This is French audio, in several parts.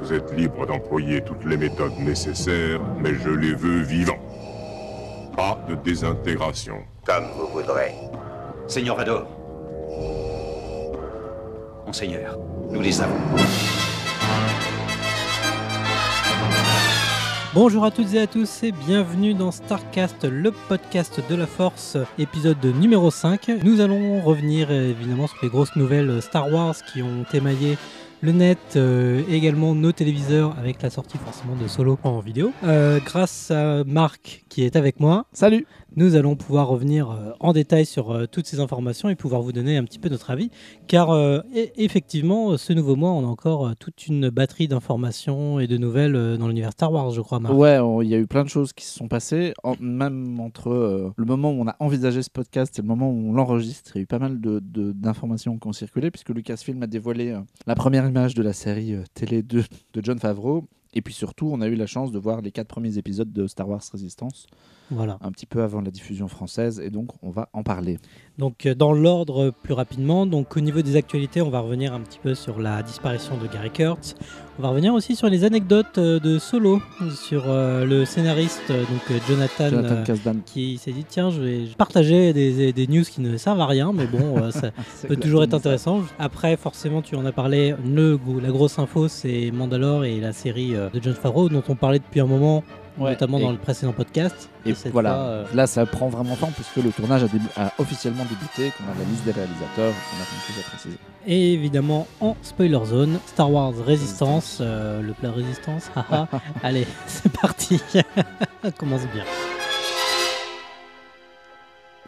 Vous êtes libre d'employer toutes les méthodes nécessaires, mais je les veux vivants. Pas de désintégration. Comme vous voudrez. Seigneur Vador. Monseigneur, nous les avons. Bonjour à toutes et à tous et bienvenue dans Starcast, le podcast de la Force, épisode numéro 5. Nous allons revenir évidemment sur les grosses nouvelles Star Wars qui ont émaillé le net, euh, également nos téléviseurs avec la sortie forcément de Solo en vidéo. Euh, grâce à Marc qui est avec moi. Salut nous allons pouvoir revenir euh, en détail sur euh, toutes ces informations et pouvoir vous donner un petit peu notre avis. Car euh, effectivement, ce nouveau mois, on a encore toute une batterie d'informations et de nouvelles dans l'univers Star Wars, je crois, Marc. Ouais, il y a eu plein de choses qui se sont passées, même entre le moment où on a envisagé ce podcast et le moment où on l'enregistre. Il y a eu pas mal de- de- d'informations qui ont circulé, puisque Lucasfilm a dévoilé la première image de la série télé de John Favreau. Et puis surtout, on a eu la chance de voir les quatre premiers épisodes de Star Wars Resistance, Voilà. un petit peu avant la diffusion française, et donc on va en parler. Donc euh, dans l'ordre euh, plus rapidement, donc au niveau des actualités, on va revenir un petit peu sur la disparition de Gary Kurtz. On va revenir aussi sur les anecdotes euh, de Solo, sur euh, le scénariste donc Jonathan, Jonathan euh, qui s'est dit tiens je vais partager des, des news qui ne servent à rien, mais bon euh, ça, peut toujours être intéressant. Après, forcément, tu en as parlé. Le, la grosse info, c'est Mandalore et la série de John Favreau, dont on parlait depuis un moment, Ouais, notamment dans le précédent podcast. Et cette voilà, fois, euh, là ça prend vraiment temps puisque le tournage a, officiellement débuté, qu'on a la liste des réalisateurs, qu'on a plein de choses à préciser. et évidemment, en spoiler zone, Star Wars Résistance, euh, le plat Résistance. haha. Allez, c'est parti. Commence bien.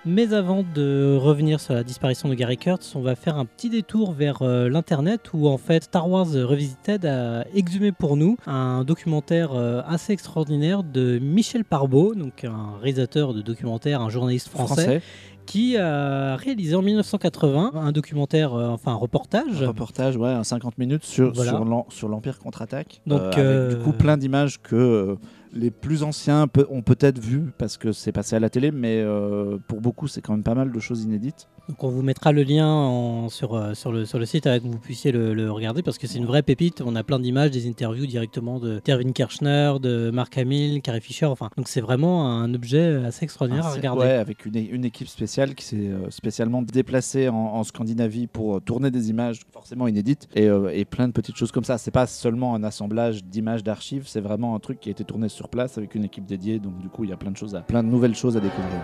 Mais avant de revenir sur la disparition de Gary Kurtz, on va faire un petit détour vers euh, l'internet où en fait Star Wars Revisited a exhumé pour nous un documentaire euh, assez extraordinaire de Michel Parbeau, donc un réalisateur de documentaire, un journaliste français, qui a réalisé en 1980 un documentaire, euh, enfin un reportage. Un reportage, ouais, un 50 minutes sur, Voilà. sur l'Empire contre-attaque. Donc, avec du coup plein d'images que les plus anciens ont peut-être vues parce que c'est passé à la télé, mais euh, pour beaucoup c'est quand même pas mal de choses inédites. Donc on vous mettra le lien en- sur, euh, sur, le, sur le site avec que vous puissiez le, le regarder parce que c'est une vraie pépite. On a plein d'images, des interviews directement de Tervin Kirchner, de Mark Hamill, Carrie Fisher. Enfin, donc c'est vraiment un objet assez extraordinaire Ah, à regarder. Ouais, avec une, équipe spéciale qui s'est euh, spécialement déplacée en, en Scandinavie pour euh, tourner des images forcément inédites et, euh, et plein de petites choses comme ça. C'est pas seulement un assemblage d'images d'archives, c'est vraiment un truc qui a été tourné sur place avec une équipe dédiée. Donc du coup, il y a plein de choses, à, plein de nouvelles choses à découvrir.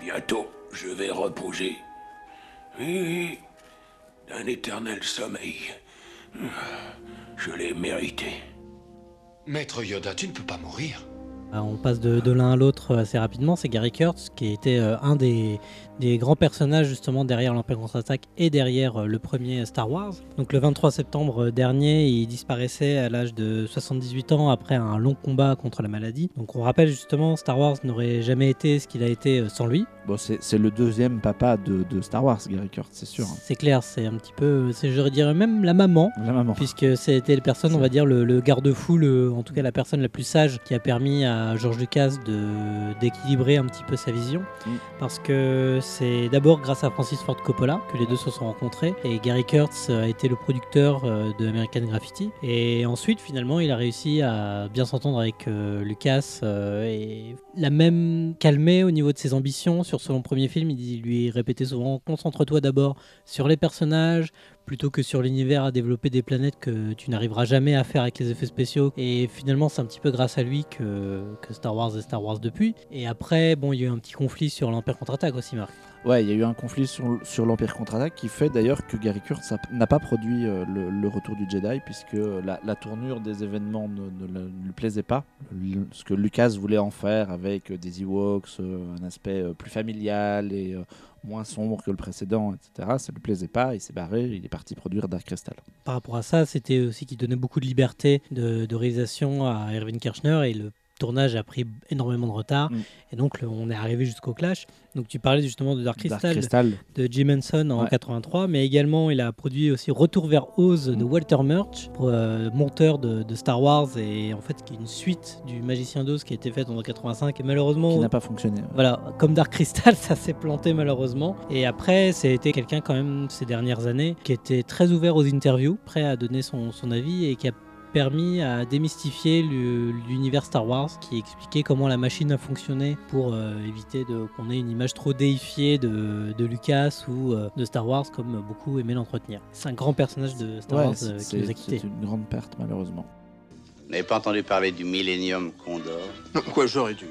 Bientôt, je vais reposer. Oui, d'un éternel sommeil. Je l'ai mérité. Maître Yoda, tu ne peux pas mourir. Euh, On passe de, l'un à l'autre assez rapidement. C'est Gary Kurtz qui était euh, un des, grands personnages justement derrière l'Empire contre-attaque et derrière euh, le premier Star Wars. Donc le 23 septembre euh, dernier, il disparaissait à l'âge de 78 ans après un long combat contre la maladie. Donc on rappelle justement, Star Wars n'aurait jamais été ce qu'il a été euh, sans lui. Bon, c'est le deuxième papa de, de Star Wars, Gary Kurtz, c'est sûr. C'est clair, c'est un petit peu, je dirais même la maman. La maman. puisque c'était la personne, on va dire, le, le garde-fou, en tout cas la personne la plus sage qui a permis à George Lucas d'équilibrer un petit peu sa vision. Mm. Parce que c'est d'abord grâce à Francis Ford Coppola que les deux se sont rencontrés. Et Gary Kurtz a été le producteur euh, de American Graffiti. Et ensuite, finalement, il a réussi à bien s'entendre avec euh, Lucas euh, et l'a même calmé au niveau de ses ambitions. Sur son premier film, il lui répétait souvent Concentre-toi d'abord sur les personnages plutôt que sur l'univers à développer des planètes que tu n'arriveras jamais à faire avec les effets spéciaux. Et finalement, c'est un petit peu grâce à lui que, que Star Wars est Star Wars depuis. Et après, bon, il y a eu un petit conflit sur l'Empire contre-attaque aussi, Marc. Ouais, il y a eu un conflit sur, sur l'Empire contre-attaque qui fait d'ailleurs que Gary Kurtz n'a pas produit euh, le, retour du Jedi puisque la, tournure des événements ne, ne ne lui plaisait pas. Ce que Lucas voulait en faire avec euh, des Ewoks, euh, un aspect plus familial et moins sombre que le précédent, etc. Ça lui plaisait pas, il s'est barré, il est parti produire Dark Crystal. Par rapport à ça, c'était aussi qu'il donnait beaucoup de liberté de, de réalisation à Erwin Kirchner et le tournage a pris énormément de retard. Mm. Et donc, le- on est arrivé jusqu'au clash. Donc, tu parlais justement de Dark Crystal, Dark Crystal. de Jim Henson en Ouais. 83, mais également il a produit aussi Retour vers Oz de Mm. Walter Murch, euh, monteur de, de Star Wars et en fait qui est une suite du Magicien d'Oz qui a été faite en 85 et malheureusement qui n'a pas fonctionné. voilà, comme Dark Crystal, ça s'est planté malheureusement. Et après, c'était quelqu'un quand même ces dernières années qui était très ouvert aux interviews, prêt à donner son, son avis et qui a permis à démystifier l'univers Star Wars, qui expliquait comment la machine a fonctionné pour euh, éviter qu'on ait une image trop déifiée de, de Lucas ou euh, de Star Wars comme beaucoup aimaient l'entretenir. C'est un grand personnage de Star Ouais, Wars euh, qui nous a quittés. c'est une grande perte malheureusement. Vous n'avez pas entendu parler du Millennium Condor? Quoi, j'aurais dû.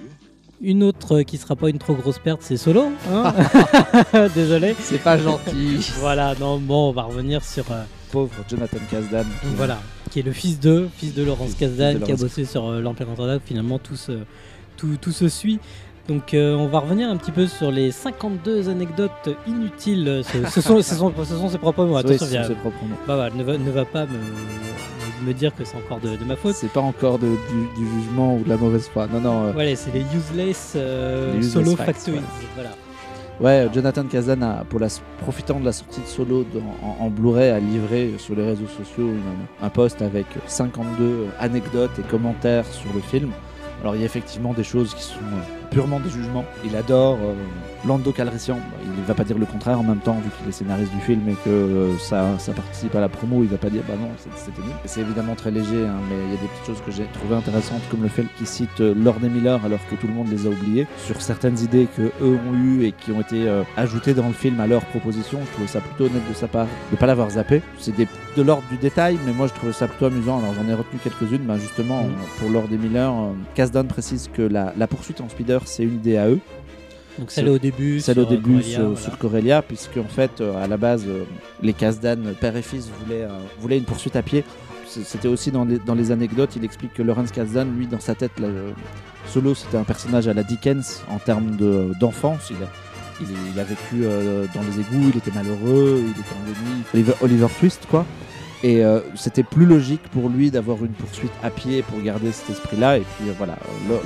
Une autre qui sera pas une trop grosse perte, c'est Solo. hein Désolé. C'est pas gentil. Voilà, non, bon, on va revenir sur. euh, Pauvre Jonathan Kasdan. Voilà, qui est le fils de, fils de Laurence Kasdan, qui a bossé sur euh, l'Empire contre-attaque. Finalement, tout se, tout, tout se suit. Donc, euh, on va revenir un petit peu sur les 52 anecdotes inutiles. Ce, ce sont, ce, sont, ce sont ses propres mots. Oui, Attention, c'est viens- ses propres mots. bah, voilà, ne, va, ne va pas me, me dire que c'est encore de, de ma faute. C'est pas encore de- du, du jugement ou de la mauvaise foi. Non, non. euh, Voilà, c'est les useless, euh, Les useless solo factoids. Voilà. Ouais, Jonathan Kazan, a, pour la, profitant de la sortie de Solo en, Blu-ray, a livré sur les réseaux sociaux un post avec 52 anecdotes et commentaires sur le film. Alors il y a effectivement des choses qui sont euh, purement des jugements. Il adore euh, Lando Calrissian. Il ne va pas dire le contraire en même temps, vu qu'il est scénariste du film et que euh, ça, ça participe à la promo. Il va pas dire bah non, c'est- c'était nul. C'est évidemment très léger, hein, mais il y a des petites choses que j'ai trouvées intéressantes, comme le fait qu'il cite euh, Lord et Miller alors que tout le monde les a oubliés, sur certaines idées que eux ont eues et qui ont été euh, ajoutées dans le film à leur proposition. Je trouvais ça plutôt honnête de sa part de pas l'avoir zappé. C'est de l'ordre du détail, mais moi je trouvais ça plutôt amusant. Alors j'en ai retenu quelques-unes, bah, justement euh, pour Lord et Miller. Kasdan précise que la, la poursuite en speeder c'est une idée à eux. Donc, celle au début. Celle au début euh, sur, Corellia, sur voilà. Corellia, puisque en fait, euh, à la base, euh, les Kasdan, père et fils, voulaient, euh, voulaient une poursuite à pied. C'était aussi dans les, dans les anecdotes, il explique que Lawrence Kasdan, lui, dans sa tête, là, euh, Solo, c'était un personnage à la Dickens en termes de- d'enfance. il, a, il, est- il a vécu euh, dans les égouts, il était malheureux, il était ennuyé. Oliver, Oliver Twist, quoi. Et euh, c'était plus logique pour lui d'avoir une poursuite à pied pour garder cet esprit-là. Et puis euh, voilà,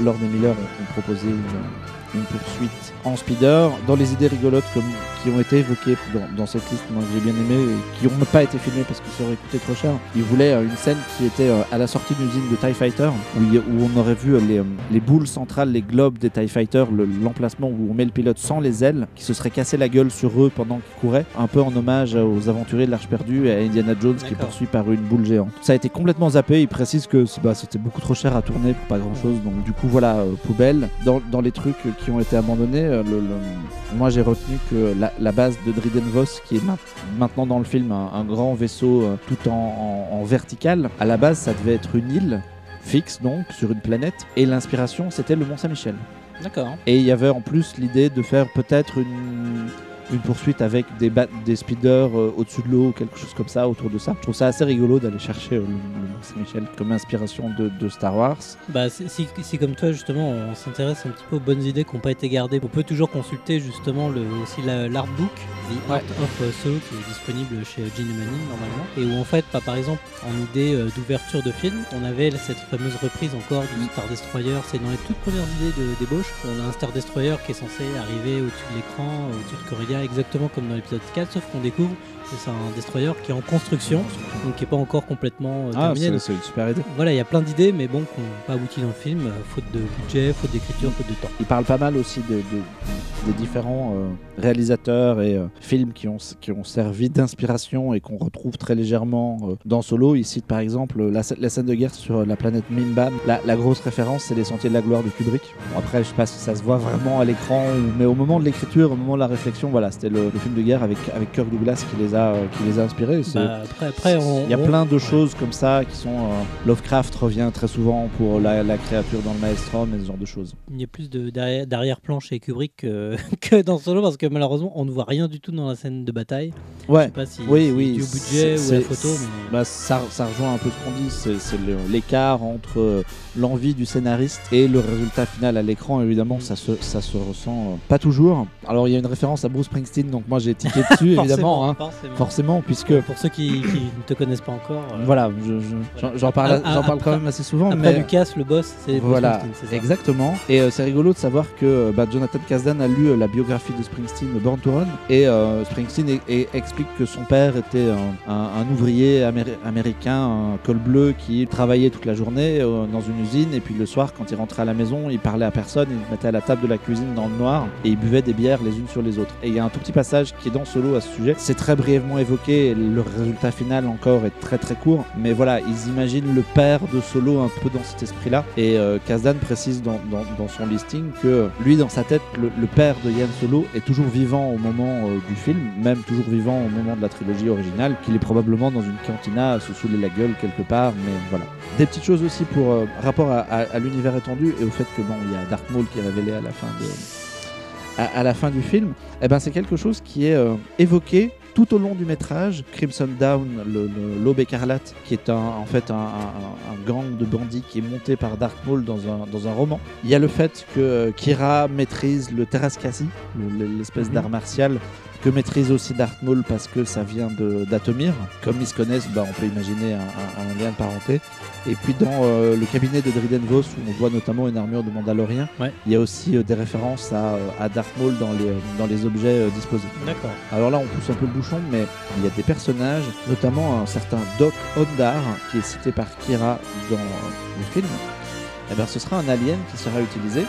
Lord- et Miller ont, ont proposé une, poursuite en speeder. Dans les idées rigolotes comme, qui ont été évoquées dans, dans cette liste, moi que j'ai bien aimé, et qui n'ont pas été filmées parce que ça aurait coûté trop cher, ils voulaient euh, une scène qui était euh, à la sortie d'une usine de TIE Fighter, où, il où on aurait vu les, les boules centrales, les globes des TIE Fighter, le- l'emplacement où on met le pilote sans les ailes, qui se serait cassé la gueule sur eux pendant qu'ils couraient, un peu en hommage aux aventuriers de l'Arche perdue et à Indiana Jones qui poursuivi par une boule géante. Ça a été complètement zappé, il précise que bah, c'était beaucoup trop cher à tourner pour pas grand chose, donc du coup voilà, euh, poubelle. Dans, dans les trucs qui ont été abandonnés, euh, le- le- moi j'ai retenu que la, la base de Driden Voss, qui est ma- maintenant dans le film un, un grand vaisseau euh, tout en, en- en vertical, à la base ça devait être une île fixe donc sur une planète et l'inspiration c'était le Mont Saint-Michel. D'accord. Et il y avait en plus l'idée de faire peut-être une, une poursuite avec des, des speeders euh, au-dessus de l'eau ou quelque chose comme ça autour de ça. Je trouve ça assez rigolo d'aller chercher euh, le, Saint-Michel comme inspiration de, de Star Wars. Bah, si, comme toi justement on s'intéresse un petit peu aux bonnes idées qui n'ont pas été gardées, on peut toujours consulter justement le, aussi la- l'artbook, The Art of euh, Solo, qui est disponible chez Gene Manning normalement, et où en fait, bah, par exemple, en idée d'ouverture de film, on avait cette fameuse reprise encore du Star Destroyer, c'est dans les toutes premières idées de débauche, on a un Star Destroyer qui est censé arriver au-dessus de l'écran, au-dessus de Corellia, exactement comme dans l'épisode 4, sauf qu'on découvre c'est un Destroyer qui est en construction, donc qui n'est pas encore complètement euh, Ah, terminé. Donc, c'est une super idée. voilà, il y a plein d'idées, mais bon, qui n'ont pas abouti dans le film, euh, faute de budget, faute d'écriture, faute de temps. Il parle pas mal aussi de, de- des différents euh, réalisateurs et euh, films qui ont, qui ont servi d'inspiration et qu'on retrouve très légèrement dans Solo. Il cite par exemple la, sc- la scène de guerre sur la planète Mimbam. La, la grosse référence, c'est Les Sentiers de la Gloire de Kubrick. Bon, après, je sais pas si ça se voit vraiment à l'écran, mais au moment de l'écriture, au moment de la réflexion, voilà, c'était le, le film de guerre avec, avec Kirk Douglas qui les a, euh, qui les a inspirés. Bah, après, après, on, il y a on- plein de choses comme ça qui sont. euh, Lovecraft revient très souvent pour la, la créature dans le Maelstrom et ce genre de choses. Il y a plus de derrière- d'arrière-plan chez Kubrick que, que dans Solo, parce que malheureusement, on ne voit rien du tout dans la scène de bataille. Je Ouais. sais pas si Oui, si oui. dû au budget ou la photo, mais... bah, ça, ça rejoint un peu ce qu'on dit, c'est l'écart entre euh, l'envie du scénariste et le résultat final à l'écran. Évidemment, ça se, ça se ressent pas toujours. Alors, il y a une référence à Bruce Springsteen, donc moi j'ai tiqué dessus évidemment, hein, forcément. forcément, puisque Pour ceux qui, qui ne te connaissent pas encore. euh, voilà, je- je- j'en- parle, Ah, j'en parle après- quand même assez souvent, Après mais Lucas, le boss, c'est Voilà, ça exactement. Et euh, c'est rigolo de savoir que euh, bah, Jonathan Kasdan a lu la biographie de Springsteen, Born to Run, et Springsteen explique que son père était un, un- un ouvrier améri- américain, un col bleu, qui travaillait toute la journée dans une usine, et puis le soir, quand il rentrait à la maison, il parlait à personne, il se mettait à la table de la cuisine dans le noir, et il buvait des bières les unes sur les autres. Et il y a un tout petit passage qui est dans Solo à ce sujet. C'est très brièvement évoqué, le résultat final encore est très très court, mais voilà, ils imaginent le père de Solo un peu dans cet esprit-là. Et euh, Kasdan précise dans, dans- son listing que lui, dans sa tête, le, père de Yann Solo est toujours vivant au moment euh, du film, même toujours vivant au moment de la trilogie originale, qu'il est probablement dans une cantina à se saouler la gueule quelque part, mais voilà. Des petites choses aussi pour euh, rapport à, l'univers étendu et au fait que bon, il y a Darth Maul qui est révélé à la fin à, la fin du film. Eh ben c'est quelque chose qui est évoqué tout au long du métrage, Crimson le- l'aube écarlate, qui est un- en fait un, un- un- un gang de bandits qui est monté par Darth Maul dans un, dans un roman. Il y a le fait que euh, Kira maîtrise le Terraskasi, le- l'espèce Mhm. d'art martial que maîtrise aussi Darth Maul parce que ça vient d'Atomir. Comme ils se connaissent, bah, on peut imaginer un, un- un lien de parenté. Et puis dans euh, le cabinet de Driden Vos, où on voit notamment une armure de Mandalorien, Ouais. il y a aussi euh, des références à, euh, à Darth Maul dans les, dans les objets disposés. D'accord. Alors là, on pousse un peu le bouchon, mais il y a des personnages, notamment un certain Doc Ondar, qui est cité par Kira dans le film. Eh bien, ce sera un alien qui sera utilisé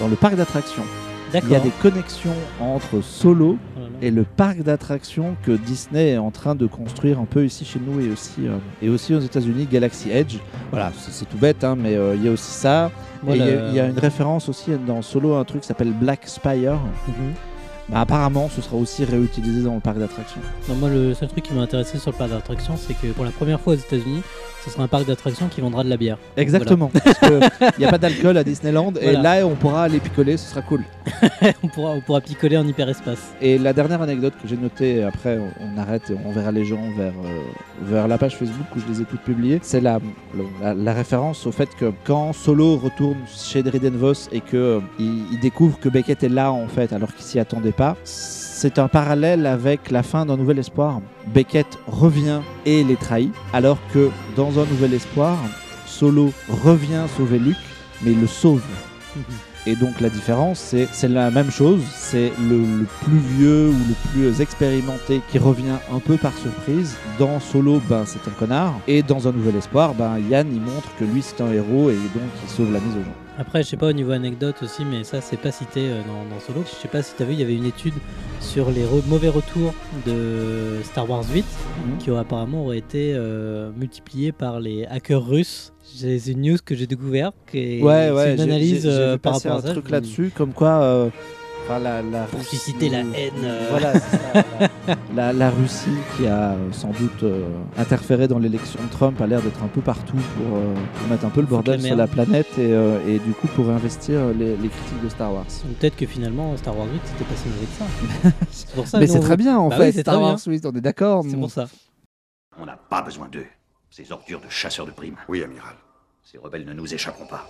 dans le parc d'attractions. Il y a des connexions entre Solo. Et le parc d'attractions que Disney est en train de construire un peu ici chez nous et aussi, euh, et aussi aux États-Unis, Galaxy Edge. Voilà, c'est tout bête, hein, mais euh, il y a aussi ça. Il y a- y, une référence aussi dans Solo à un truc qui s'appelle Black Spire. Mhm. Bah, apparemment, ce sera aussi réutilisé dans le parc d'attractions. Non, moi, le seul truc qui m'a intéressé sur le parc d'attractions, c'est que pour la première fois aux États-Unis, ce sera un parc d'attractions qui vendra de la bière. Exactement. Parce qu'il n'y a pas d'alcool à Disneyland et Voilà. là on pourra aller picoler, ce sera cool. on, pourra, on pourra picoler en hyperespace. Et la dernière anecdote que j'ai notée, après on, arrête et on verra les gens vers, euh, vers la page Facebook où je les ai toutes publiées, c'est la, la, la référence au fait que quand Solo retourne chez Driden Vos et que euh, il découvre que Beckett est là en fait alors qu'il s'y attendait c'est un parallèle avec la fin d'un Nouvel Espoir. Beckett revient et les trahit, alors que dans un Nouvel Espoir, Solo revient sauver Luke, mais il le sauve. Et donc la différence, c'est la même chose, c'est le, le plus vieux ou le plus expérimenté qui revient un peu par surprise. Dans Solo, ben, c'est un connard. Et dans Un Nouvel Espoir, ben, Yann, il montre que lui, c'est un héros et donc il sauve la mise au gens. Après, je sais pas au niveau anecdote aussi, mais ça, c'est pas cité euh, dans, dans Solo. Je sais pas si t'as vu, il y avait une étude sur les re- mauvais retours de Star Wars 8 Mhm. qui auraient apparemment auraient été euh, multipliés par les hackers russes. J'ai c'est une news que j'ai découverte. qui Ouais, c'est ouais, une analyse j'ai- euh, par rapport à un ça. truc là-dessus, comme quoi... euh, enfin, la, la Pour Russie- susciter la haine, euh. Voilà, c'est ça, la, la- la Russie qui a sans doute euh, interféré dans l'élection de Trump a l'air d'être un peu partout pour, euh, pour mettre un peu le bordel la sur la planète et, euh, et du coup pour investir les, les critiques de Star Wars. Peut-être que finalement Star Wars 8 c'était pas si mauvais que ça. c'est pour ça. Mais nous, c'est on- très bien en Bah fait, oui, c'est Star très Wars, bien. oui, on est d'accord. C'est pour ça. On n'a pas besoin d'eux. Ces ordures de chasseurs de primes. Oui, amiral. Ces rebelles ne nous échapperont pas.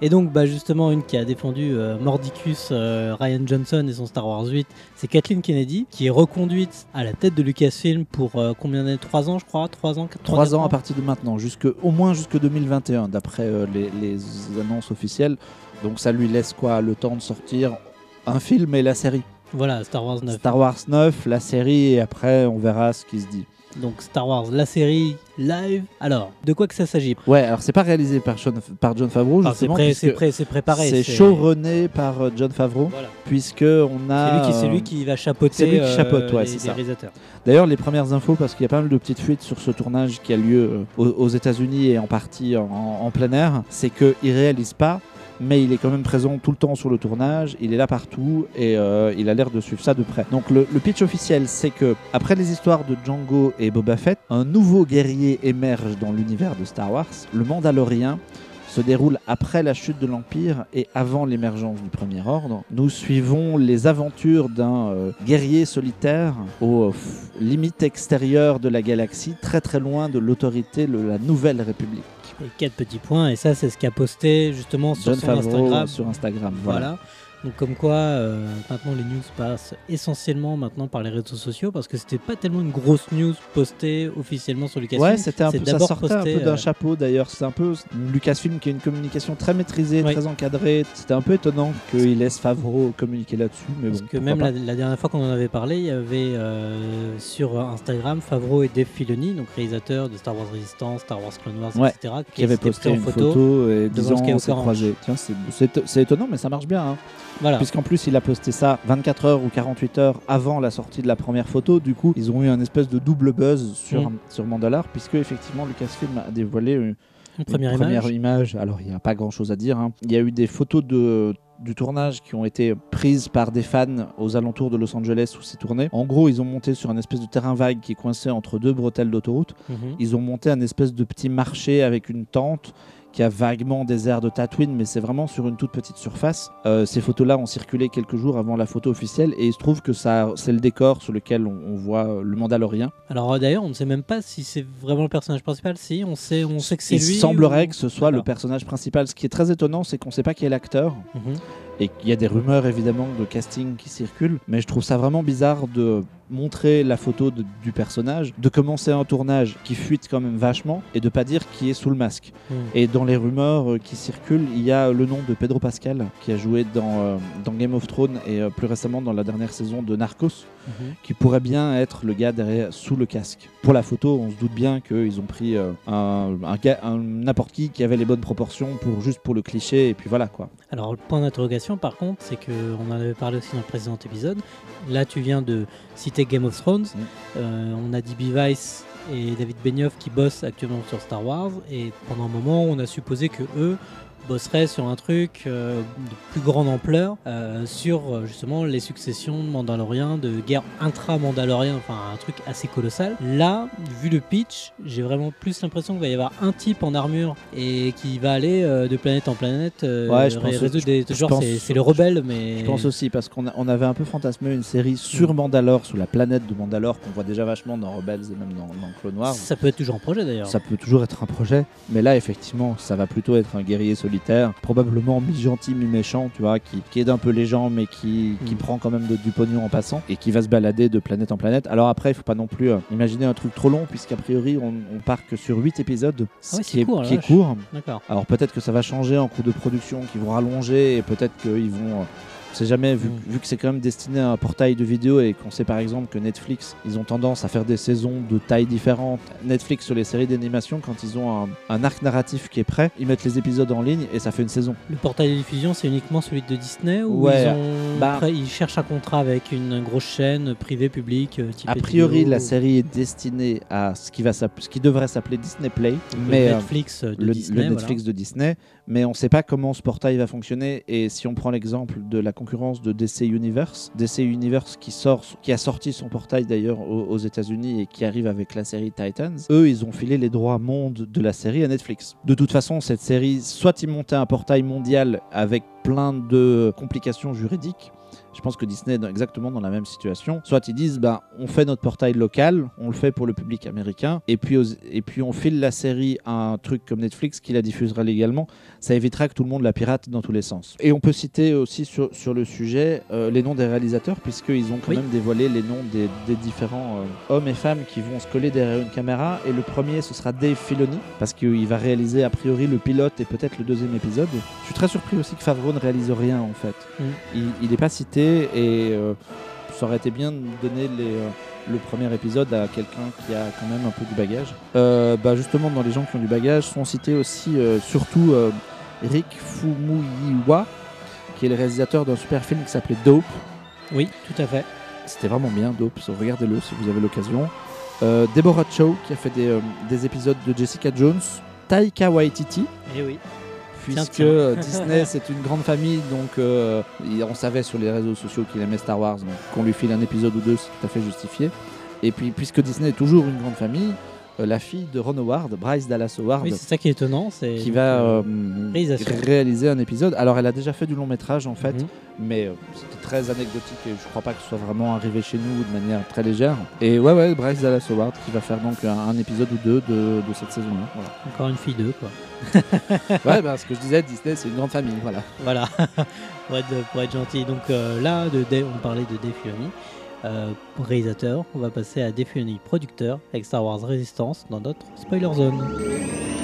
Et donc, bah, justement, une qui a défendu euh, Mordicus, euh, Ryan Johnson et son Star Wars 8, c'est Kathleen Kennedy, qui est reconduite à la tête de Lucasfilm pour euh, combien d'années? 3 ans, je crois? 3 ans? Quatre- Trois quatre ans à partir de maintenant, jusque, au moins jusque 2021, d'après euh, les, les annonces officielles. Donc ça lui laisse quoi le temps de sortir un film et la série? Voilà, Star Wars 9. Star Wars 9, la série, et après on verra ce qui se dit. Donc, Star Wars, la série live. Alors, de quoi que ça s'agit? Ouais, alors c'est pas réalisé par John, par John Favreau, Ah, C'est justement. pré- préparé. C'est showrunné par euh, John Favreau, Voilà. puisque on a. C'est lui, qui- euh, lui qui va chapeauter c'est lui qui euh, chapeaute, ouais, les, c'est réalisateurs. D'ailleurs, les premières infos, parce qu'il y a pas mal de petites fuites sur ce tournage qui a lieu euh, aux, aux États-Unis et en partie en, en plein air, c'est qu'il réalise pas, mais il est quand même présent tout le temps sur le tournage, il est là partout et euh, il a l'air de suivre ça de près. Donc le, pitch officiel, c'est que après les histoires de Django et Boba Fett, un nouveau guerrier émerge dans l'univers de Star Wars, le Mandalorien se déroule après la chute de l'Empire et avant l'émergence du Premier Ordre. Nous suivons les aventures d'un euh, guerrier solitaire aux limites extérieures de la galaxie, très très loin de l'autorité de la Nouvelle République. Et quatre petits points, et ça, c'est ce qu'a posté justement sur John son Favreau Instagram. sur Instagram. Voilà. Voilà. Donc comme quoi, euh, maintenant les news passent essentiellement maintenant par les réseaux sociaux parce que c'était pas tellement une grosse news postée officiellement sur Lucasfilm. Ouais, c'était un peu, ça sortait un peu d'un euh, chapeau d'ailleurs. C'est un peu Lucasfilm qui a une communication très maîtrisée, Oui. très encadrée. C'était un peu étonnant qu'il laisse Favreau communiquer là-dessus. Mais Parce bon, que même la, la dernière fois qu'on en avait parlé, il y avait euh, sur Instagram Favreau et Dave Filoni, donc réalisateurs de Star Wars Resistance, Star Wars Clone Wars, Ouais, etc., qui avait s'étaient posté une photo, et disant on s'est croisés. Tiens, c'est étonnant, mais ça marche bien. hein. Voilà. Puisqu'en plus, il a posté ça 24 heures ou 48 heures avant la sortie de la première photo. Du coup, ils ont eu un espèce de double buzz sur, Mm. sur Mandalore, puisque effectivement, Lucasfilm a dévoilé une, Une première, une image. Alors, il n'y a pas grand chose à dire. hein. Il y a eu des photos de, du tournage qui ont été prises par des fans aux alentours de Los Angeles où c'est tourné. En gros, ils ont monté sur un espèce de terrain vague qui est coincé entre deux bretelles d'autoroute. Mhm. Ils ont monté un espèce de petit marché avec une tente qui a vaguement des airs de Tatooine, mais c'est vraiment sur une toute petite surface. Euh, ces photos-là ont circulé quelques jours avant la photo officielle et il se trouve que ça, c'est le décor sur lequel on, on voit euh, le Mandalorien. Alors euh, d'ailleurs, on ne sait même pas si c'est vraiment le personnage principal. Si, on sait, on sait que c'est Il lui. semblerait ou- que ce soit le personnage principal. Ce qui est très étonnant, c'est qu'on ne sait pas qui est l'acteur. Mhm. Et qu'il y a des rumeurs évidemment de casting qui circulent, mais je trouve ça vraiment bizarre de montrer la photo de- du personnage, de commencer un tournage qui fuite quand même vachement et de pas dire qui est sous le masque. Mhm. Et dans les rumeurs euh, qui circulent, il y a le nom de Pedro Pascal qui a joué dans, euh, dans Game of Thrones et euh, plus récemment dans la dernière saison de Narcos, Mhm. qui pourrait bien être le gars derrière sous le casque. Pour la photo, on se doute bien qu'ils ont pris euh, un n'importe qui qui avait les bonnes proportions pour juste pour le cliché et puis voilà quoi. Alors le point d'interrogation par contre, c'est que on en avait parlé aussi dans le précédent épisode. Là, tu viens de citer Game of Thrones. Mm. Euh, on a D.B. Weiss et David Benioff qui bossent actuellement sur Star Wars. Et pendant un moment, on a supposé que eux bosseraient sur un truc euh, de plus grande ampleur euh, sur euh, justement les successions de Mandaloriens, de guerre intra-Mandalorien, enfin un truc assez colossal. Là, vu le pitch, j'ai vraiment plus l'impression qu'il va y avoir un type en armure et qui va aller de planète en planète Ouais, je pense- des je genre pense- c'est le rebelle mais Je pense aussi parce qu'on on avait un peu fantasmé une série sur Mm. Mandalore, sous la planète de Mandalore qu'on voit déjà vachement dans Rebels et même dans, dans Clone Wars. ça peut être toujours en projet d'ailleurs. Ça peut toujours être un projet, mais là effectivement, ça va plutôt être un guerrier solitaire, probablement mi-gentil, mi-méchant, tu vois, qui, qui aide un peu les gens, mais qui, qui Mm. prend quand même de- du pognon en passant et qui va se balader de planète en planète. Alors après, il faut pas non plus euh, imaginer un truc trop long, puisqu'a priori, on, on part que sur 8 épisodes, ce Ah ouais, qui est, court, qui est court. Alors peut-être que ça va changer en cours de production, qu'ils vont rallonger et peut-être qu'ils vont. Euh, on sait jamais, vu, Mm. vu que c'est quand même destiné à un portail de vidéo et qu'on sait par exemple que Netflix, ils ont tendance à faire des saisons de tailles différentes. Netflix sur les séries d'animation, quand ils ont un, un arc narratif qui est prêt, ils mettent les épisodes en ligne et ça fait une saison. Le portail de diffusion, c'est uniquement celui de Disney ou Ouais, ils, ont bah- après, ils cherchent un contrat avec une grosse chaîne privée, publique, euh, type A priori, la série est destinée à ce qui, va ce qui devrait s'appeler Disney Play, mais euh, Netflix euh, de le, Disney. le Netflix de Disney, mais on ne sait pas comment ce portail va fonctionner. Et si on prend l'exemple de la concurrence de DC Universe, DC Universe qui, a sorti son portail d'ailleurs aux, aux États-Unis et qui arrive avec la série Titans, eux, ils ont filé les droits monde de la série à Netflix. De toute façon, cette série, soit ils montaient un portail mondial avec plein de complications juridiques. Je pense que Disney est exactement dans la même situation. Soit ils disent, ben, on fait notre portail local, on le fait pour le public américain, et puis, aux- et puis on file la série à un truc comme Netflix qui la diffusera légalement. Ça évitera que tout le monde la pirate dans tous les sens. Et on peut citer aussi sur, sur le sujet euh, les noms des réalisateurs, puisqu'ils ont quand Oui. même dévoilé les noms des, des différents euh, hommes et femmes qui vont se coller derrière une caméra. Et le premier, ce sera Dave Filoni, parce qu'il va réaliser a priori le pilote et peut-être le deuxième épisode. Je suis très surpris aussi que Favreau ne réalise rien en fait. Mm. Il n'est pas cité et euh, ça aurait été bien de donner les, euh, le premier épisode à quelqu'un qui a quand même un peu du bagage. Euh, bah justement, dans les gens qui ont du bagage, sont cités aussi surtout Rick Fumuyiwa, qui est le réalisateur d'un super film qui s'appelait Dope. Oui, tout à fait. C'était vraiment bien, Dope. Regardez-le si vous avez l'occasion. Euh, Deborah Chow, qui a fait des, euh, des épisodes de Jessica Jones. Taika Waititi, Et oui. Puisque tiens. euh, Disney c'est une grande famille, donc euh, on savait sur les réseaux sociaux qu'il aimait Star Wars, donc qu'on lui file un épisode ou deux, c'est tout à fait justifié. Et puis puisque Disney est toujours une grande famille, la fille de Ron Howard, Bryce Dallas Howard, Oui, c'est ça qui est étonnant. c'est qui va euh, réalisation. réaliser un épisode. Alors, elle a déjà fait du long métrage en fait, Mhm. mais euh, c'était très anecdotique et je crois pas que ce soit vraiment arrivé chez nous de manière très légère. Et ouais, ouais, Bryce Dallas Howard qui va faire donc un, un épisode ou deux de, de cette saison-là. Voilà. Encore une fille d'eux, quoi. ouais, bah, ce que je disais, Disney, c'est une grande famille. Voilà. Voilà, pour, être, pour être gentil. Donc euh, là, de Dave- on parlait de Dave Filoni, euh, réalisateur. On va passer à Dave Filoni, producteur, avec Star Wars Resistance dans notre spoiler zone.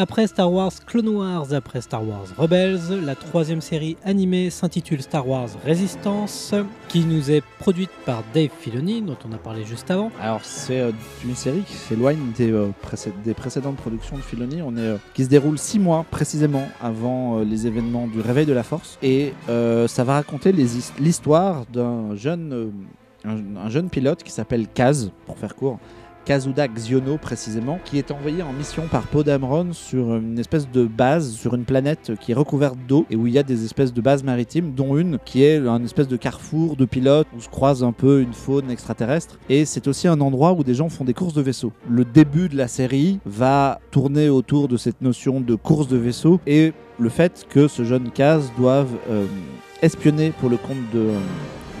Après Star Wars Clone Wars, après Star Wars Rebels, la troisième série animée s'intitule Star Wars Resistance, qui nous est produite par Dave Filoni, dont on a parlé juste avant. Alors, c'est euh, une série qui s'éloigne des, euh, des précédentes productions de Filoni. On est, euh, qui se déroule six mois précisément avant les événements du Réveil de la Force. Et ça va raconter l'histoire d'un jeune, un, un jeune pilote qui s'appelle Kaz, pour faire court. Kazuda Xiono précisément, qui est envoyé en mission par Poe Dameron sur une espèce de base, sur une planète qui est recouverte d'eau et où il y a des espèces de bases maritimes, dont une qui est un espèce de carrefour de pilotes où se croise un peu une faune extraterrestre. Et c'est aussi un endroit où des gens font des courses de vaisseaux. Le début de la série va tourner autour de cette notion de course de vaisseau et le fait que ce jeune Kaz doive euh, espionner pour le compte de,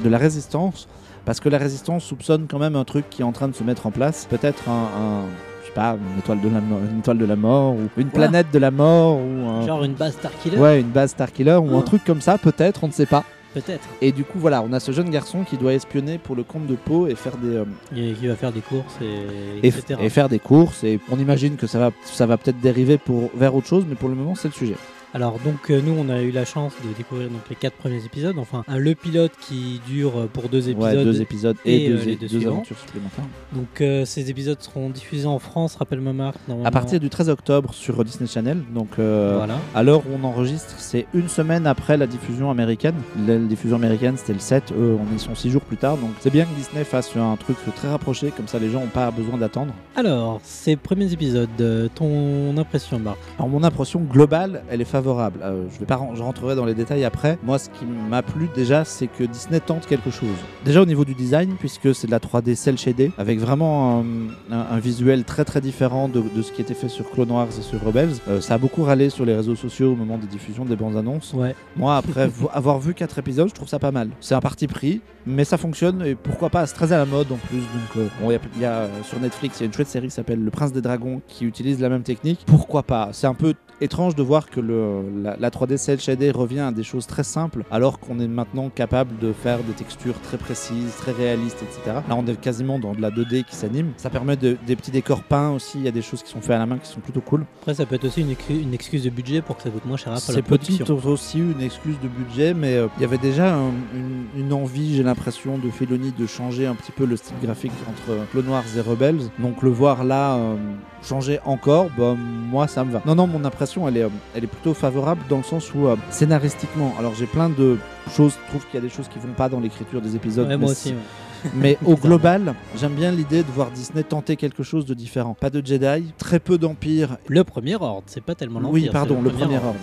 de la résistance parce que la résistance soupçonne quand même un truc qui est en train de se mettre en place. Peut-être un, un- je sais pas, une étoile de la, mo- une étoile de la mort, ou une planète de la mort, ou un- Genre une base Starkiller ouais, une base Starkiller, ou un Oh. truc comme ça, peut-être, on ne sait pas. Peut-être. Et du coup, voilà, on a ce jeune garçon qui doit espionner pour le compte de Poe et faire des, euh, Et qui va faire des courses et, et, etc. et faire des courses. Et on imagine que ça va, ça va peut-être dériver pour, vers autre chose, mais pour le moment, c'est le sujet. Alors donc euh, nous on a eu la chance de découvrir donc les quatre premiers épisodes, enfin un- le pilote qui dure euh, pour deux épisodes. Ouais, deux épisodes et, et, deux, euh, les deux deux suivants. aventures supplémentaires. Donc euh, ces épisodes seront diffusés en France, rappelle-moi Marc. À partir du 13 octobre sur Disney Channel, donc euh, Voilà. à l'heure où on enregistre, c'est une semaine après la diffusion américaine. La diffusion américaine c'était le 7, eux on y sont 6 jours plus tard, donc c'est bien que Disney fasse un truc très rapproché, comme ça les gens n'ont pas besoin d'attendre. Alors ces premiers épisodes, ton impression Marc? Alors mon impression globale, elle est favorable. Euh, je vais pas, je rentrerai dans les détails après. Moi, ce qui m'a plu déjà, c'est que Disney tente quelque chose. Déjà au niveau du design, puisque c'est de la 3D cel shaded, avec vraiment un, un- un visuel très très différent de, de ce qui était fait sur Clone Wars et sur Rebels. Euh, ça a beaucoup râlé sur les réseaux sociaux au moment des diffusions des bandes annonces. Ouais. Moi, après vo- avoir vu quatre épisodes, je trouve ça pas mal. C'est un parti pris, mais ça fonctionne et pourquoi pas, c'est très à la mode en plus. Donc, euh, bon, il y a, y a, euh, sur Netflix, il y a une chouette série qui s'appelle Le Prince des Dragons qui utilise la même technique. Pourquoi pas? C'est un peu étrange de voir que le, la, la 3D cel shaded revient à des choses très simples alors qu'on est maintenant capable de faire des textures très précises, très réalistes, etc. Là, on est quasiment dans de la 2D qui s'anime. Ça permet de- des petits décors peints aussi. Il y a des choses qui sont faites à la main qui sont plutôt cool. Après ça peut être aussi une, excu- une excuse de budget pour que ça coûte moins cher la C'est peut-être aussi une excuse de budget, mais euh, il y avait déjà un- une, une envie, j'ai l'impression, de Felony de changer un petit peu le style graphique entre euh, Clone Wars et Rebels. Donc le voir là euh, changer encore, bah, moi ça me va. Non, non, mon impression, elle est, euh, elle est plutôt favorable dans le sens où euh, scénaristiquement, alors j'ai plein de choses, je trouve qu'il y a des choses qui vont pas dans l'écriture des épisodes. Ouais, mais moi c'est- aussi. ouais. Mais au global, j'aime bien l'idée de voir Disney tenter quelque chose de différent. Pas de Jedi, très peu d'Empire Le premier ordre, c'est pas tellement l'Empire. oui, pardon, le premier ordre.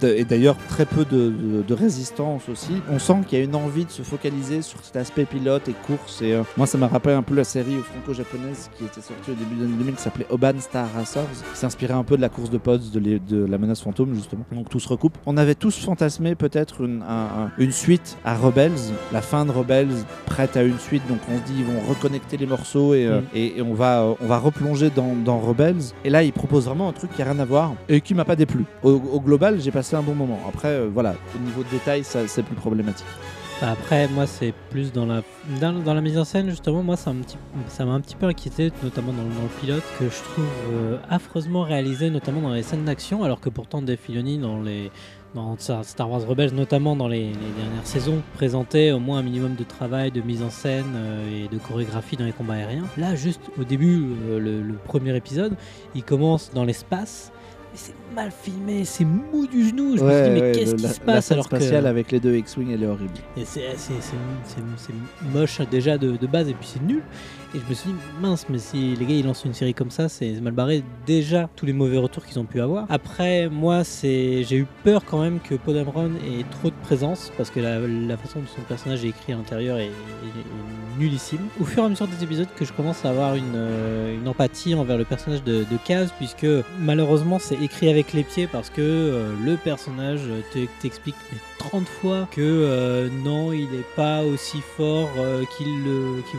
De- Et d'ailleurs, très peu de, de- de résistance aussi. On sent qu'il y a une envie de se focaliser sur cet aspect pilote et course. Et euh, moi, ça m'a rappelé un peu la série franco-japonaise qui était sortie au début des années 2000 qui s'appelait Oban Star Racers, qui s'inspirait un peu de la course de pods de, les- de la menace fantôme, justement. Donc tout se recoupe. On avait tous fantasmé peut-être une, un- un- une suite à Rebels, la fin de Rebels prête à une suite. Donc on se dit, ils vont reconnecter les morceaux et, euh, Mm. et, et on, va, euh, on va replonger dans, dans Rebels. Et là, ils proposent vraiment un truc qui a rien à voir et qui m'a pas déplu. Au, au global, j'ai passé un bon moment. Après, euh, voilà, au niveau de détail, ça, c'est plus problématique. Après, moi, c'est plus dans la, dans, dans la mise en scène, justement. Moi, ça m'a un petit, ça m'a un petit peu inquiété, notamment dans, le- dans le pilote, que je trouve euh, affreusement réalisé, notamment dans les scènes d'action, alors que pourtant Dave Filoni, dans les. Dans Star Wars Rebels, notamment dans les, les dernières saisons, présentait au moins un minimum de travail, de mise en scène euh, et de chorégraphie dans les combats aériens. Là, juste au début, euh, le, le premier épisode, il commence dans l'espace c'est mal filmé, c'est mou du genou. Je me suis dit, mais ouais, qu'est-ce qui se passe alors que. spatiale avec les deux X-Wing, elle est horrible. Et c'est moche déjà de, de base et puis c'est nul. Et je me suis dit, mince, mais si les gars ils lancent une série comme ça, c'est mal barré déjà tous les mauvais retours qu'ils ont pu avoir. Après, moi, c'est j'ai eu peur quand même que Poe Dameron ait trop de présence parce que la, façon dont son personnage est écrit à l'intérieur est, est- nullissime. Au fur et à mesure des épisodes, que je commence à avoir une, euh, une empathie envers le personnage de, de Kaz, puisque malheureusement c'est écrit avec les pieds parce que euh, le personnage te- t'explique 30 fois que euh, non, il n'est pas aussi fort euh, qu'il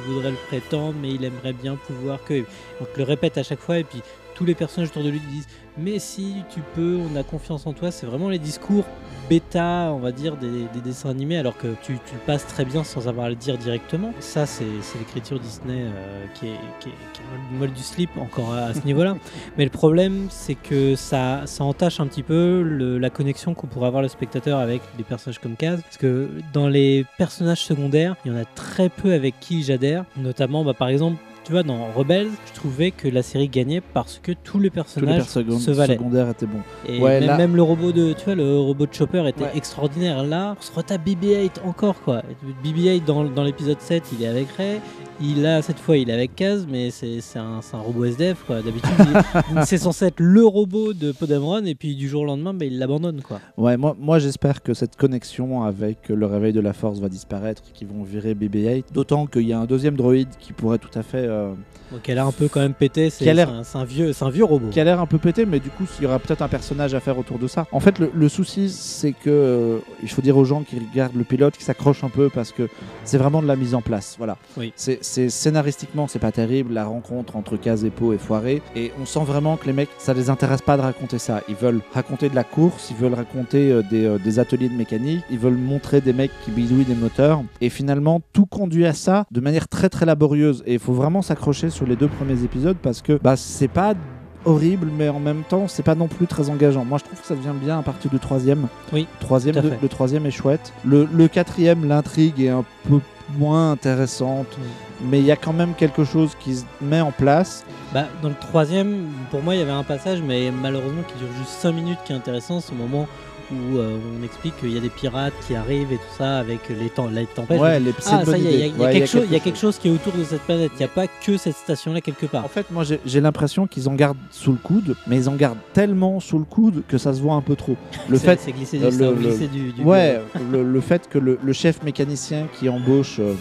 voudrait le prétendre, mais il aimerait bien pouvoir que. Donc le répète à chaque fois et puis tous les personnages autour de lui disent mais si tu peux, on a confiance en toi. C'est vraiment les discours bêta, on va dire, des, des dessins animés, alors que tu, tu le passes très bien sans avoir à le dire directement. Ça, c'est l'écriture Disney euh, qui, est, qui, est, qui est le molle du slip encore à, à ce niveau-là. Mais le problème, c'est que ça, ça entache un petit peu le- la connexion qu'on pourrait avoir le spectateur avec des personnages comme Kaz. Parce que dans les personnages secondaires, il y en a très peu avec qui j'adhère. Notamment, bah, par exemple, tu vois, dans Rebels, je trouvais que la série gagnait parce que tous les Tous les personnages se valaient. secondaires étaient bons. Et Ouais, même, là- même le robot de, tu vois, le robot de Chopper était Ouais. extraordinaire. Là, on se retape BB-8 encore quoi. BB-8 dans, dans l'épisode 7, il est avec Ray. Il a cette fois, il est avec Kaz, mais c'est un, un robot SDF quoi. D'habitude, c'est censé être le robot de Poe Dameron et puis du jour au lendemain, bah, il l'abandonne quoi. Ouais, moi, moi j'espère que cette connexion avec le réveil de la force va disparaître, qu'ils vont virer BB-8. D'autant qu'il y a un deuxième droïde qui pourrait tout à fait. Euh, Donc elle a un peu quand même pété. C'est Qui un, un vieux, c'est un vieux robot. qui a l'air un peu pété, mais du coup, il y aura peut-être un personnage à faire autour de ça. En fait, le, le souci, c'est que euh, il faut dire aux gens qui regardent le pilote qu'ils s'accrochent un peu parce que c'est vraiment de la mise en place. Voilà. Oui. C'est scénaristiquement, c'est pas terrible. La rencontre entre Kaz et foirée, et on sent vraiment que les mecs, ça les intéresse pas de raconter ça. Ils veulent raconter de la course, ils veulent raconter euh, des, euh, des ateliers de mécanique, ils veulent montrer des mecs qui bidouillent des moteurs, et finalement, tout conduit à ça de manière très très laborieuse. Et il faut vraiment s'accrocher sur les deux premiers épisodes parce que bah, c'est pas horrible, mais en même temps, c'est pas non plus très engageant. Moi, je trouve que ça devient bien à partir du troisième. Oui, troisième, de- le troisième est chouette. Le, le quatrième, l'intrigue est un peu moins intéressante, mais il y a quand même quelque chose qui se met en place. Bah, dans le troisième, pour moi, il y avait un passage, mais malheureusement qui dure juste 5 minutes, qui est intéressant. C'est au moment où euh, on explique qu'il y a des pirates qui arrivent et tout ça avec les, temps, les tempêtes. Ouais, les- ah, ça bonne y est, il y a, y Ouais, quelque chose, il y a quelque chose qui est autour de cette planète. Il n'y a pas que cette station-là quelque part. En fait, moi, j'ai l'impression qu'ils en gardent sous le coude, mais ils en gardent tellement sous le coude que ça se voit un peu trop. Le fait, c'est glissé, euh, du, le- ça a le- glissé du, du Ouais, le, le fait que le, le chef mécanicien qui embauche, euh,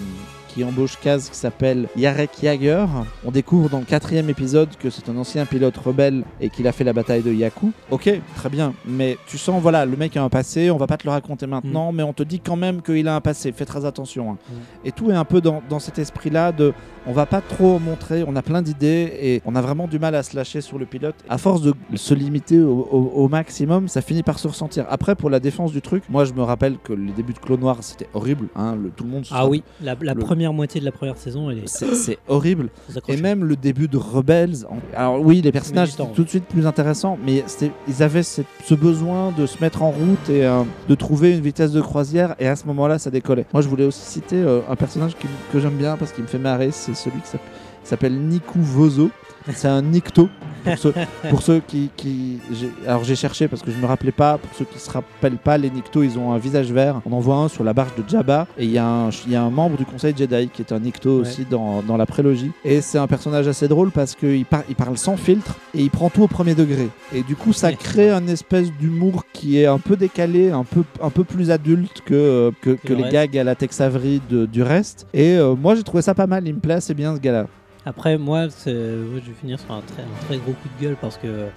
qui embauche Kaz, qui s'appelle Yarek Jaeger, on découvre dans le quatrième épisode que c'est un ancien pilote rebelle et qu'il a fait la bataille de Yaku. Ok, très bien, mais tu sens, voilà, le mec a un passé, on va pas te le raconter maintenant, mais on te dit quand même qu'il a un passé, fais très attention. hein. Et tout est un peu dans, dans cet esprit-là de, on va pas trop montrer, on a plein d'idées et on a vraiment du mal à se lâcher sur le pilote. À force de se limiter au, au- au maximum, ça finit par se ressentir. Après, pour la défense du truc, moi je me rappelle que les débuts de Clone Noir c'était horrible. Hein, le, tout le monde se Ah oui, la, la le- première moitié de la première saison, elle est. C'est horrible. Et même le début de Rebels. en- Alors oui, les personnages temps. étaient tout de suite plus intéressants, mais ils avaient cette- ce besoin de se mettre en route et euh, de trouver une vitesse de croisière. Et à ce moment-là, ça décollait. Moi, je voulais aussi citer euh, un personnage qui- que j'aime bien parce qu'il me fait marrer. C'est celui qui s'appelle Niku Vozo. C'est un Nikto. Pour ceux, pour ceux qui, alors j'ai cherché parce que je me rappelais pas. Pour ceux qui se rappellent pas, les Nikto, ils ont un visage vert. On en voit un sur la barge de Jabba et il y, a un- y a un membre du Conseil Jedi qui est un Nikto Ouais. aussi dans, dans la prélogie. Et c'est un personnage assez drôle parce qu'il par- il parle sans filtre et il prend tout au premier degré. Et du coup, ça crée un espèce d'humour qui est un peu décalé, un peu, un peu plus adulte que, que, que le les reste. gags à la Tex Avery de- du reste. Et euh, moi, j'ai trouvé ça pas mal. Il me plaît assez bien ce gars-là. Après, moi, je vais finir sur un très, un très gros coup de gueule parce que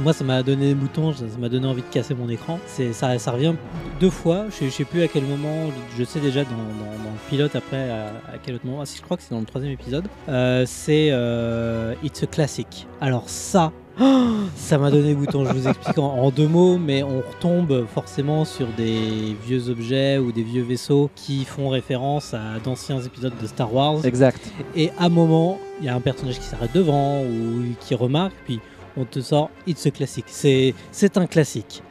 moi, ça m'a donné des boutons, ça m'a donné envie de casser mon écran. Ça, ça revient deux fois. Je, je sais plus à quel moment. Je sais déjà dans, dans- dans le pilote après à, à quel autre moment. Ah, si, je crois que c'est dans le troisième épisode. Euh, c'est euh, It's a Classic. Alors ça. Ça m'a donné des boutons, je vous explique en, en deux mots, mais on retombe forcément sur des vieux objets ou des vieux vaisseaux qui font référence à d'anciens épisodes de Star Wars. Exact. Et à un moment, il y a un personnage qui s'arrête devant ou qui remarque, puis on te sort It's a classique. C'est, c'est un classique.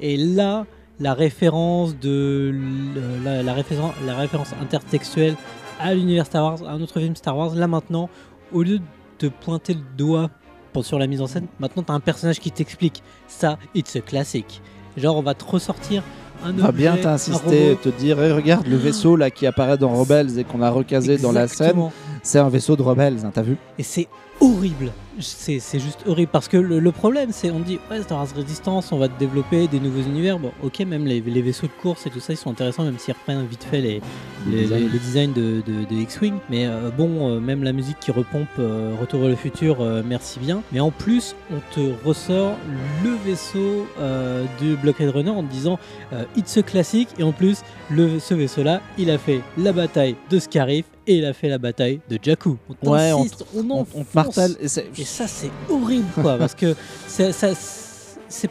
Et là, la référence de l- la, la référence, la référence intertextuelle à l'univers Star Wars, à un autre film Star Wars, là maintenant, au lieu de te pointer le doigt pour, sur la mise en scène. Maintenant, t'as un personnage qui t'explique ça, it's a classic. Genre, on va te ressortir un On va bien objet, t'insister, te dire Eh, regarde le vaisseau là qui apparaît dans Rebels et qu'on a recasé dans la scène, c'est un vaisseau de Rebels, hein, t'as vu? Et c'est horrible. C'est c'est juste horrible parce que le, le problème, c'est on dit ouais, Star Wars Resistance, on va te développer des nouveaux univers. Bon, ok, même les, les vaisseaux de course et tout ça, ils sont intéressants, même s'ils reprennent vite fait les, Les les, designs. les- les designs de, de- de X-Wing. Mais euh, bon, euh, même la musique qui repompe euh, Retour vers le futur, euh, merci bien. Mais en plus, on te ressort le vaisseau euh, de Blockhead Runner en te disant euh, It's a classique. Et en plus, le, ce vaisseau-là, il a fait la bataille de Scarif et il a fait la bataille de Jakku. On Ouais, on t'insiste, on, on, on martèle. c'est- Et ça, c'est horrible, quoi, parce que c'est-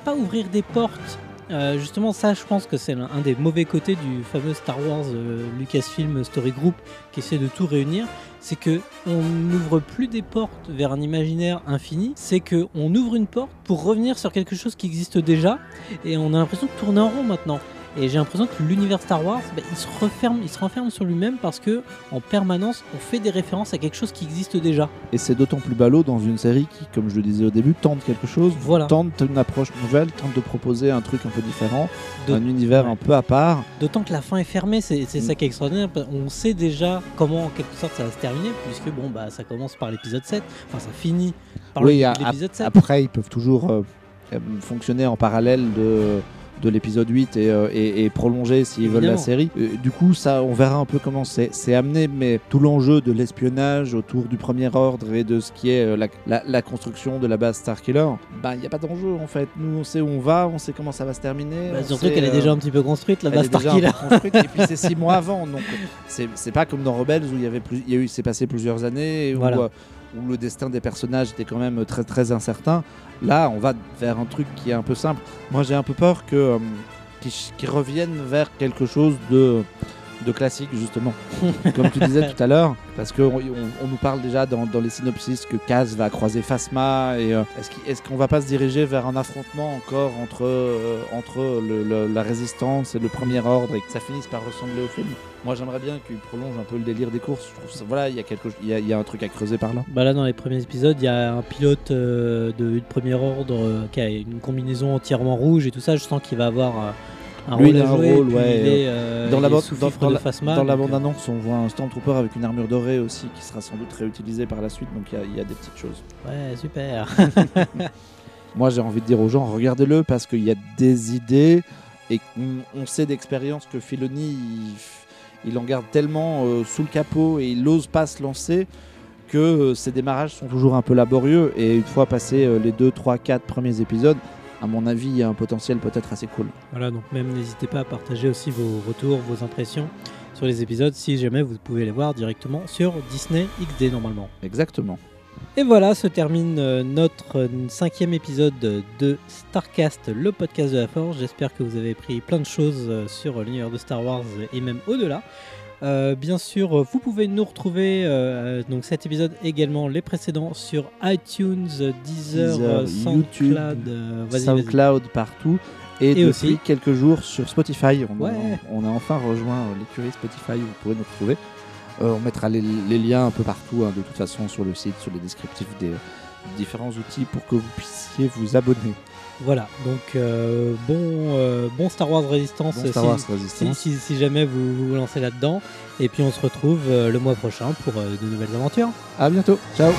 pas ouvrir des portes. Euh, justement, ça, je pense que c'est un des mauvais côtés du fameux Star Wars euh, Lucasfilm Story Group qui essaie de tout réunir. C'est que on n'ouvre plus des portes vers un imaginaire infini. C'est que on ouvre une porte pour revenir sur quelque chose qui existe déjà, et on a l'impression de tourner en rond maintenant. Et j'ai l'impression que l'univers Star Wars, bah, il se referme, il se renferme sur lui-même parce que en permanence, on fait des références à quelque chose qui existe déjà. Et c'est d'autant plus ballot dans une série qui, comme je le disais au début, tente quelque chose, Voilà. tente une approche nouvelle, tente de proposer un truc un peu différent, De- un univers ouais. un peu à part. D'autant que la fin est fermée, c'est ça qui est extraordinaire. qu'on sait déjà comment, en quelque sorte, ça va se terminer, puisque bon, bah, ça commence par l'épisode 7, enfin, ça finit par Oui, l'épisode 7. Après, ils peuvent toujours euh, euh, fonctionner en parallèle de, de l'épisode 8 et, euh, et- et prolonger s'ils veulent la série. Euh, du coup, ça, on verra un peu comment c'est c'est amené, mais tout l'enjeu de l'espionnage autour du premier ordre et de ce qui est euh, la, la- la construction de la base Starkiller, ben, il n'y a pas d'enjeu en fait. Nous, on sait où on va, on sait comment ça va se terminer. Bah, surtout sait, qu'elle est euh, déjà un petit peu construite, la base Starkiller. construite, et puis c'est six mois avant, donc c'est c'est pas comme dans Rebels où il y avait plus, il y a eu, c'est passé plusieurs années et où, Voilà. Où le destin des personnages était quand même très très incertain. Là, on va vers un truc qui est un peu simple. Moi, j'ai un peu peur que euh, qu'ils reviennent vers quelque chose de de classique justement, comme tu disais tout à l'heure, parce qu'on on, on nous parle déjà dans, dans les synopsis que Kaz va croiser Phasma et euh, est-ce qu'on va pas se diriger vers un affrontement encore entre euh, entre le- le- la résistance et le premier ordre et que ça finisse par ressembler au film? Moi, j'aimerais bien qu'il prolonge un peu le délire des courses. Je trouve ça, voilà, il y a quelque, il y a, il y a un truc à creuser par là. Bah là, dans les premiers épisodes, il y a un pilote euh, de, de premier ordre euh, qui a une combinaison entièrement rouge et tout ça. Je sens qu'il va avoir euh, un Lui, rôle il à a un jouer. rôle, puis ouais, il est, dans il la bande- dans- la-. Dans euh, bande-annonce, on voit un Stormtrooper avec une armure dorée aussi qui sera sans doute réutilisée par la suite, donc il y a- il y, a des petites choses. Ouais, super. Moi, j'ai envie de dire aux gens, regardez-le parce qu'il y a des idées et on sait d'expérience que Filoni, il, il en garde tellement euh, sous le capot et il n'ose pas se lancer que euh, ses démarrages sont toujours un peu laborieux. Et une fois passé euh, les 2, 3, 4 premiers épisodes, à mon avis, il y a un potentiel peut-être assez cool. Voilà, donc même n'hésitez pas à partager aussi vos retours, vos impressions sur les épisodes, si jamais vous pouvez les voir directement sur Disney XD normalement. Exactement. Et voilà, se termine euh, notre euh, cinquième épisode de Starcast, le podcast de la Forge. J'espère que vous avez pris plein de choses euh, sur l'univers de Star Wars et même au-delà. Euh, bien sûr, vous pouvez nous retrouver euh, donc cet épisode également les précédents sur iTunes, Deezer, Deezer, euh, YouTube, SoundCloud. SoundCloud partout. Et, depuis aussi- quelques jours sur Spotify. On, Ouais. a, on a enfin rejoint l'écurie Spotify, vous pourrez nous retrouver. Euh, on mettra les, les liens un peu partout, hein, de toute façon, sur le site, sur les descriptifs des différents outils pour que vous puissiez vous abonner. Voilà, donc euh, bon, euh, bon Star Wars Bon euh, Star Wars si- Resistance. si- si jamais vous vous lancez là-dedans. Et puis on se retrouve euh, le mois prochain pour de nouvelles aventures. À bientôt. Ciao.